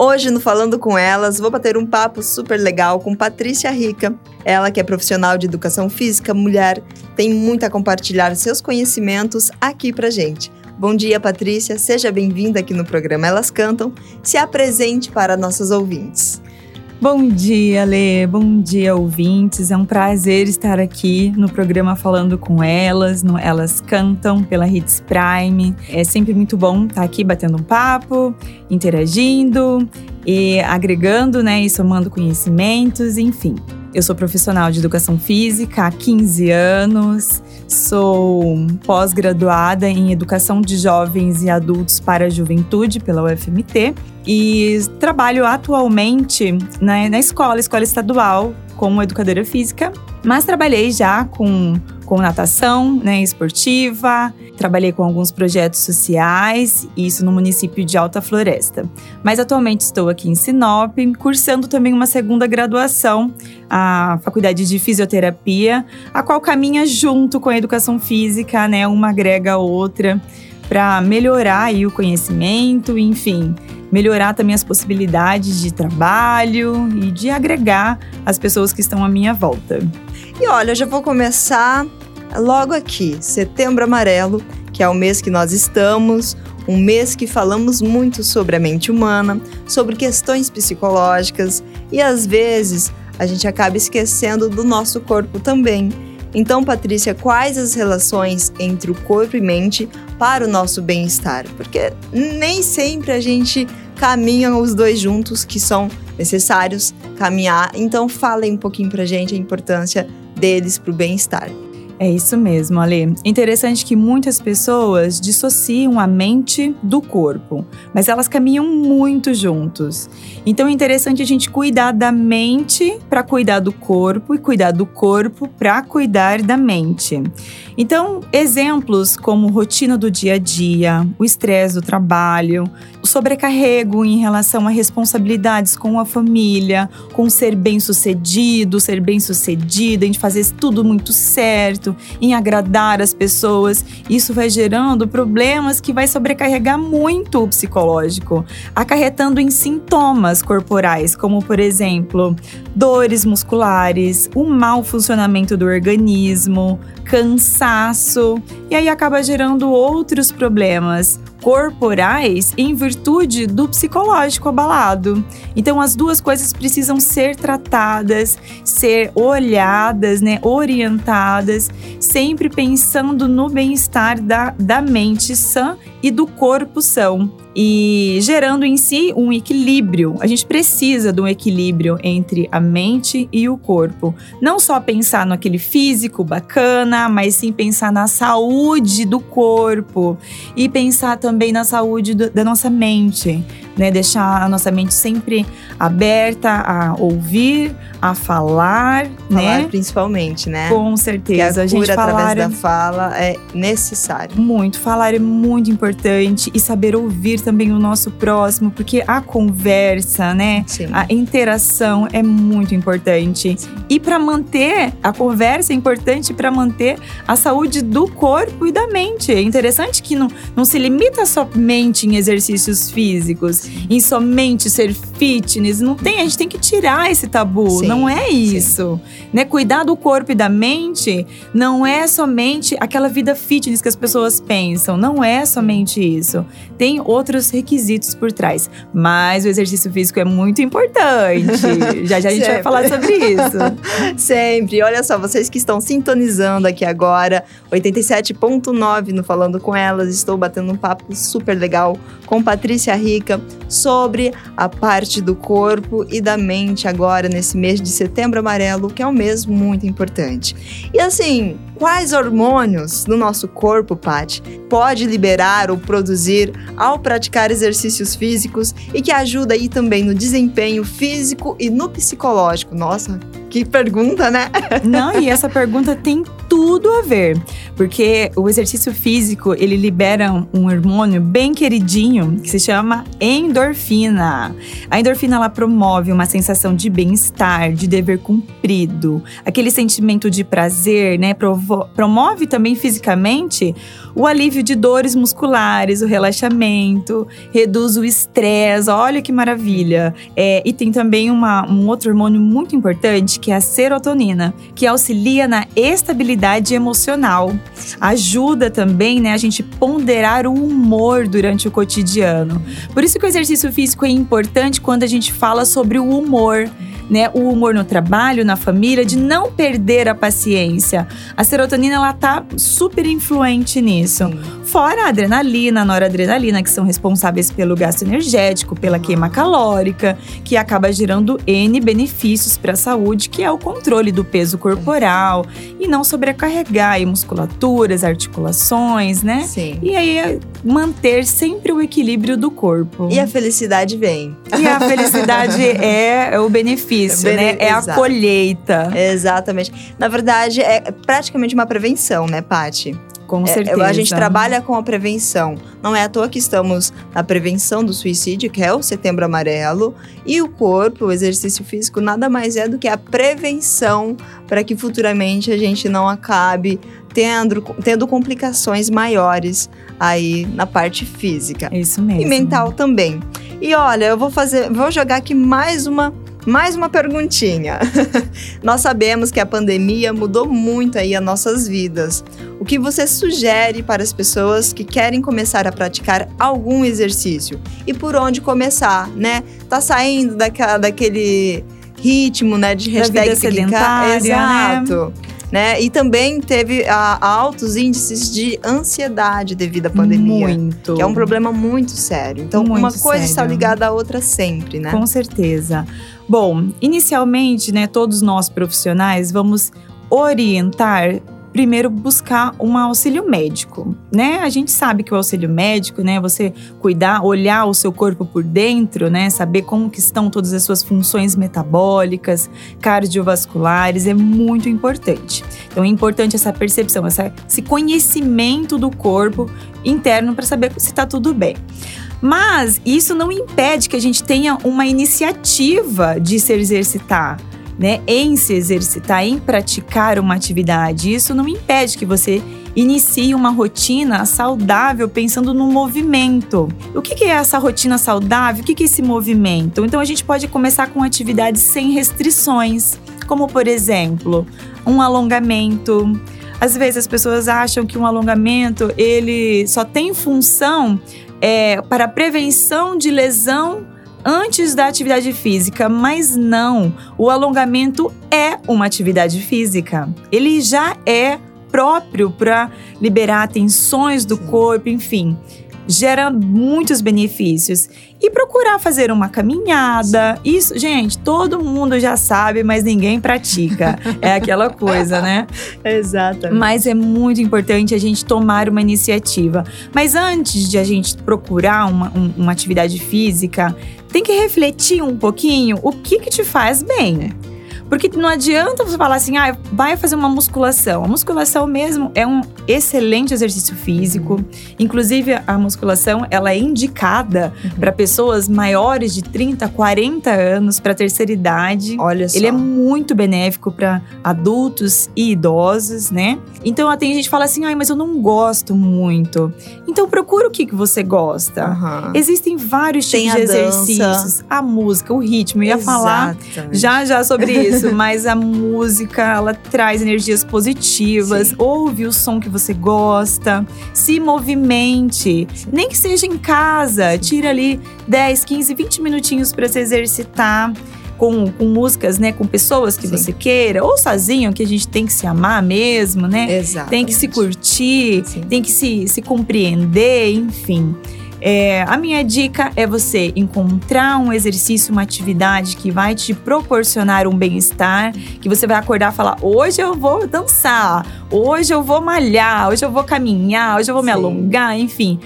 Hoje, no Falando com Elas, vou bater um papo super legal com Patrícia Rica. Ela, que é profissional de educação física, mulher, tem muito a compartilhar seus conhecimentos aqui pra gente. Bom dia, Patrícia. Seja bem-vinda aqui no programa Elas Cantam. Se apresente para nossos ouvintes. Bom dia, Lê. Bom dia, ouvintes. É um prazer estar aqui no programa falando com elas. No elas cantam pela Hits Prime. É sempre muito bom estar aqui batendo um papo, interagindo e agregando, né, e somando conhecimentos, enfim. Eu sou profissional de educação física há 15 anos, sou pós-graduada em educação de jovens e adultos para a juventude pela UFMT e trabalho atualmente na, na escola, escola estadual, como educadora física, mas trabalhei já com com natação né, esportiva, trabalhei com alguns projetos sociais, isso no município de Alta Floresta. Mas atualmente estou aqui em Sinop, cursando também uma segunda graduação, a Faculdade de Fisioterapia, a qual caminha junto com a educação física, né, uma agrega a outra, para melhorar aí o conhecimento, enfim melhorar também as possibilidades de trabalho e de agregar as pessoas que estão à minha volta. E olha, eu já vou começar logo aqui, Setembro Amarelo, que é o mês que nós estamos, um mês que falamos muito sobre a mente humana, sobre questões psicológicas e às vezes a gente acaba esquecendo do nosso corpo também. Então, Patrícia, quais as relações entre o corpo e mente para o nosso bem-estar? Porque nem sempre a gente caminha os dois juntos, que são necessários caminhar. Então, falem um pouquinho para gente a importância deles para o bem-estar. É isso mesmo, Ale. Interessante que muitas pessoas dissociam a mente do corpo, mas elas caminham muito juntos. Então é interessante a gente cuidar da mente para cuidar do corpo e cuidar do corpo para cuidar da mente. Então, exemplos como rotina do dia a dia, o estresse do trabalho, o sobrecarrego em relação a responsabilidades com a família, com ser bem-sucedido, ser bem-sucedida, em fazer tudo muito certo, em agradar as pessoas. Isso vai gerando problemas que vai sobrecarregar muito o psicológico, acarretando em sintomas corporais, como por exemplo, dores musculares, o mau funcionamento do organismo, cansaço, e aí acaba gerando outros problemas corporais em virtude do psicológico abalado. Então as duas coisas precisam ser tratadas, ser olhadas, né, orientadas, sempre pensando no bem-estar da, da mente sã e do corpo são e gerando em si um equilíbrio. A gente precisa de um equilíbrio entre a mente e o corpo. Não só pensar no aquele físico bacana, mas sim pensar na saúde do corpo e pensar também na saúde do, da nossa mente né? Deixar a nossa mente sempre aberta a ouvir, a falar, falar né? principalmente, né? Com certeza. a, a gente falar através da fala é necessário. Muito. Falar é muito importante e saber ouvir também o nosso próximo, porque a conversa, né? Sim. A interação é muito importante. Sim. E para manter a conversa é importante para manter a saúde do corpo e da mente. É interessante que não, não se limita somente em exercícios físicos em somente ser fitness. Não tem, a gente tem que tirar esse tabu. Sim, não é isso. Né? Cuidar do corpo e da mente não é somente aquela vida fitness que as pessoas pensam. Não é somente isso. Tem outros requisitos por trás. Mas o exercício físico é muito importante. já já a gente vai falar sobre isso. Sempre. Olha só, vocês que estão sintonizando aqui agora, 87.9 no Falando com Elas, estou batendo um papo super legal com Patrícia Rica sobre a parte do corpo e da mente agora nesse mês de setembro amarelo, que é um mês muito importante. E assim, quais hormônios no nosso corpo, Paty, pode liberar ou produzir ao praticar exercícios físicos e que ajuda aí também no desempenho físico e no psicológico? Nossa, que pergunta, né? Não, e essa pergunta tem tudo a ver, porque o exercício físico ele libera um hormônio bem queridinho que se chama endorfina. A endorfina ela promove uma sensação de bem-estar, de dever cumprido, aquele sentimento de prazer, né? Provo promove também fisicamente o alívio de dores musculares, o relaxamento, reduz o estresse. Olha que maravilha! É, e tem também uma, um outro hormônio muito importante que é a serotonina, que auxilia na estabilidade emocional. Ajuda também, né, a gente ponderar o humor durante o cotidiano. Por isso que o exercício físico é importante quando a gente fala sobre o humor né, o humor no trabalho, na família, de não perder a paciência. A serotonina ela tá super influente nisso. Sim. Fora a adrenalina, a noradrenalina, que são responsáveis pelo gasto energético, pela queima calórica, que acaba gerando N benefícios para a saúde, que é o controle do peso corporal e não sobrecarregar musculaturas, articulações, né? Sim. E aí manter sempre o equilíbrio do corpo. E a felicidade vem. E a felicidade é o benefício benefício, né? É a colheita. Exatamente. Na verdade, é praticamente uma prevenção, né, Pati? Com certeza. É, a gente trabalha com a prevenção. Não é à toa que estamos na prevenção do suicídio, que é o Setembro Amarelo. E o corpo, o exercício físico, nada mais é do que a prevenção para que futuramente a gente não acabe tendo, tendo complicações maiores aí na parte física. Isso mesmo. E mental também. E olha, eu vou fazer, vou jogar aqui mais uma mais uma perguntinha. Nós sabemos que a pandemia mudou muito aí as nossas vidas. O que você sugere para as pessoas que querem começar a praticar algum exercício? E por onde começar, né? Tá saindo daquela, daquele ritmo, né, de hashtag sedentária, Exato. Né? né? E também teve a, altos índices de ansiedade devido à pandemia. Muito. Que é um problema muito sério. Então, muito uma coisa sério. está ligada à outra sempre, né? Com certeza. Bom, inicialmente, né, todos nós profissionais vamos orientar primeiro buscar um auxílio médico, né? A gente sabe que o auxílio médico, né, você cuidar, olhar o seu corpo por dentro, né, saber como que estão todas as suas funções metabólicas, cardiovasculares é muito importante. Então é importante essa percepção, essa, esse conhecimento do corpo interno para saber se está tudo bem. Mas isso não impede que a gente tenha uma iniciativa de se exercitar. Né, em se exercitar, em praticar uma atividade. Isso não impede que você inicie uma rotina saudável pensando no movimento. O que é essa rotina saudável? O que é esse movimento? Então a gente pode começar com atividades sem restrições, como por exemplo, um alongamento. Às vezes as pessoas acham que um alongamento ele só tem função é, para prevenção de lesão antes da atividade física, mas não. O alongamento é uma atividade física. Ele já é próprio para liberar tensões do corpo, enfim gera muitos benefícios. E procurar fazer uma caminhada. Isso, gente, todo mundo já sabe, mas ninguém pratica. É aquela coisa, né? Exato. Mas é muito importante a gente tomar uma iniciativa. Mas antes de a gente procurar uma, um, uma atividade física, tem que refletir um pouquinho o que, que te faz bem. Porque não adianta você falar assim, ah, vai fazer uma musculação. A musculação mesmo é um excelente exercício físico. Uhum. Inclusive, a musculação, ela é indicada uhum. para pessoas maiores de 30, 40 anos, para terceira idade. Olha só. Ele é muito benéfico para adultos e idosos, né? Então, tem gente que fala assim, ah, mas eu não gosto muito. Então, procura o que, que você gosta. Uhum. Existem vários tipos de dança. exercícios. A música, o ritmo. Eu ia falar já já sobre isso isso, mas a música, ela traz energias positivas. Sim. Ouve o som que você gosta, se movimente. Nem que seja em casa, tira ali 10, 15, 20 minutinhos para se exercitar. Com, com, músicas, né? Com pessoas que Sim. você queira, ou sozinho, que a gente tem que se amar mesmo, né? Exato. Tem que se curtir, Sim. tem que se, se compreender, enfim. É, a minha dica é você encontrar um exercício, uma atividade que vai te proporcionar um bem-estar, que você vai acordar e falar: hoje eu vou dançar, hoje eu vou malhar, hoje eu vou caminhar, hoje eu vou me Sim. alongar, enfim.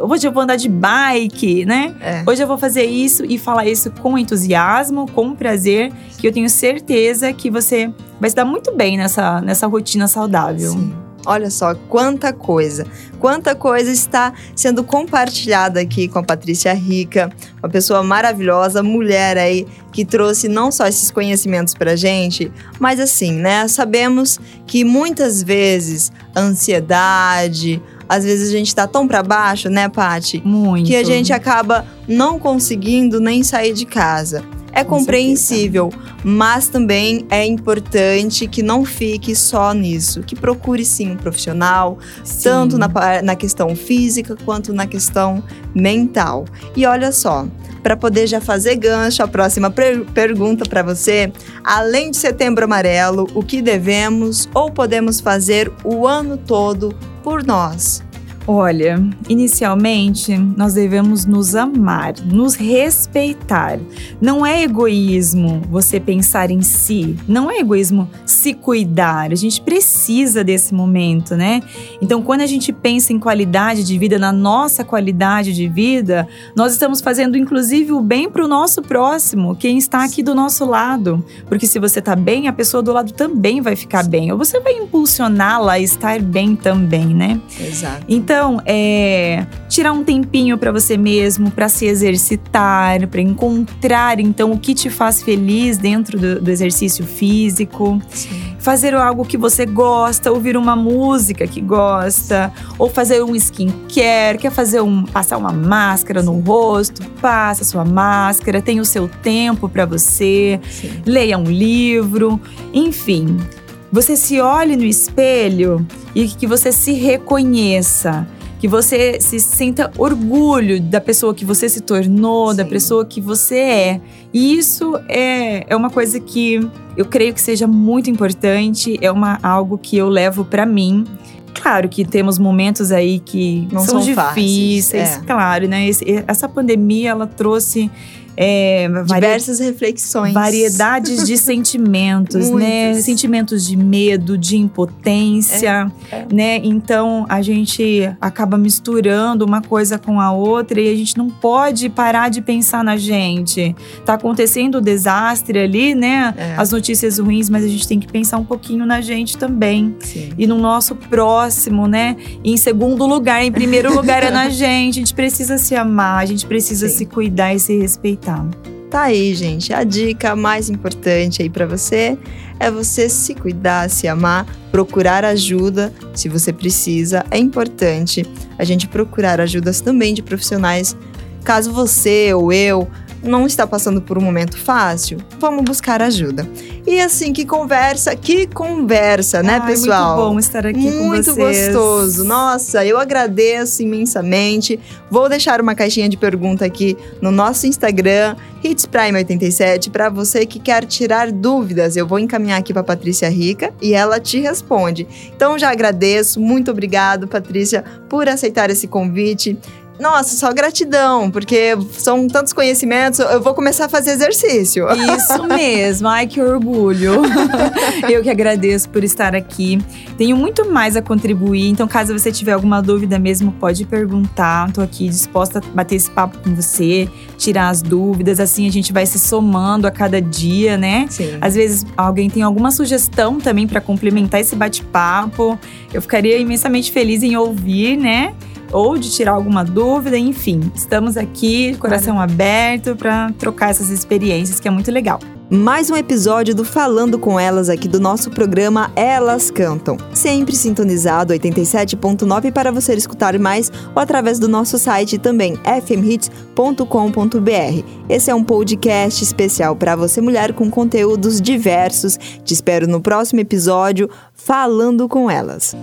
Hoje eu vou andar de bike, né? É. Hoje eu vou fazer isso e falar isso com entusiasmo, com prazer, que eu tenho certeza que você vai se dar muito bem nessa, nessa rotina saudável. Sim. Olha só quanta coisa, quanta coisa está sendo compartilhada aqui com a Patrícia Rica, uma pessoa maravilhosa, mulher aí que trouxe não só esses conhecimentos pra gente, mas assim, né? Sabemos que muitas vezes a ansiedade, às vezes a gente tá tão pra baixo, né, Pati? Muito. que a gente acaba não conseguindo nem sair de casa. É Com compreensível, mas também é importante que não fique só nisso, que procure sim um profissional, Sim. tanto na, na questão física quanto na questão mental. E olha só, para poder já fazer gancho, a próxima per- pergunta para você: além de Setembro Amarelo, o que devemos ou podemos fazer o ano todo por nós? Olha, inicialmente nós devemos nos amar, nos respeitar. Não é egoísmo você pensar em si, não é egoísmo se cuidar. A gente precisa desse momento, né? Então, quando a gente pensa em qualidade de vida, na nossa qualidade de vida, nós estamos fazendo inclusive o bem para o nosso próximo, quem está aqui do nosso lado. Porque se você está bem, a pessoa do lado também vai ficar bem, ou você vai impulsioná-la a estar bem também, né? Exato. Então, é tirar um tempinho para você mesmo, para se exercitar, para encontrar então o que te faz feliz dentro do, do exercício físico, fazer algo que você gosta, ouvir uma música que gosta, ou fazer um skincare, quer fazer um passar uma máscara no rosto, passa sua máscara, tem o seu tempo para você, Sim. leia um livro, enfim. Você se olhe no espelho e que você se reconheça, que você se sinta orgulho da pessoa que você se tornou, da Sim. pessoa que você é. E isso é, é uma coisa que eu creio que seja muito importante, é uma, algo que eu levo pra mim. Claro que temos momentos aí que Não são são fáceis, difíceis, é. claro, né? Esse- essa pandemia ela trouxe é, Diversas reflexões. variedades de sentimentos, né? Sentimentos de medo, de impotência, É, é. né? Então a gente acaba misturando uma coisa com a outra e a gente não pode parar de pensar na gente. Tá acontecendo o desastre ali, né? É. As notícias ruins, mas a gente tem que pensar um pouquinho na gente também. Sim. E no nosso próximo, né? E em segundo lugar, em primeiro lugar é na gente. A gente precisa se amar, a gente precisa Sim. se cuidar e se respeitar. Tá aí, gente. A dica mais importante aí pra você é você se cuidar, se amar, procurar ajuda se você precisa. É importante a gente procurar ajudas também de profissionais. Caso você ou eu não está passando por um momento fácil, vamos buscar ajuda. E assim, que conversa, que conversa, né, Ai, pessoal? Muito bom estar aqui com Muito vocês. gostoso. Nossa, eu agradeço imensamente. Vou deixar uma caixinha de pergunta aqui no nosso Instagram, Hits Prime 87, para você que quer tirar dúvidas. Eu vou encaminhar aqui para Patrícia Rica e ela te responde. Então já agradeço, muito obrigado, Patrícia, por aceitar esse convite. Nossa, só gratidão, porque são tantos conhecimentos, eu vou começar a fazer exercício. Isso mesmo, ai que orgulho. Eu que agradeço por estar aqui. Tenho muito mais a contribuir, então caso você tiver alguma dúvida mesmo, pode perguntar. Tô aqui disposta a bater esse papo com você, tirar as dúvidas, assim a gente vai se somando a cada dia, né? Sim. Às vezes alguém tem alguma sugestão também para complementar esse bate-papo. Eu ficaria imensamente feliz em ouvir, né? Ou de tirar alguma dúvida, enfim. Estamos aqui, coração aberto, para trocar essas experiências, que é muito legal. Mais um episódio do Falando com Elas aqui do nosso programa Elas Cantam. Sempre sintonizado 87.9 para você escutar mais ou através do nosso site também fmhits.com.br. Esse é um podcast especial para você mulher com conteúdos diversos. Te espero no próximo episódio Falando com Elas.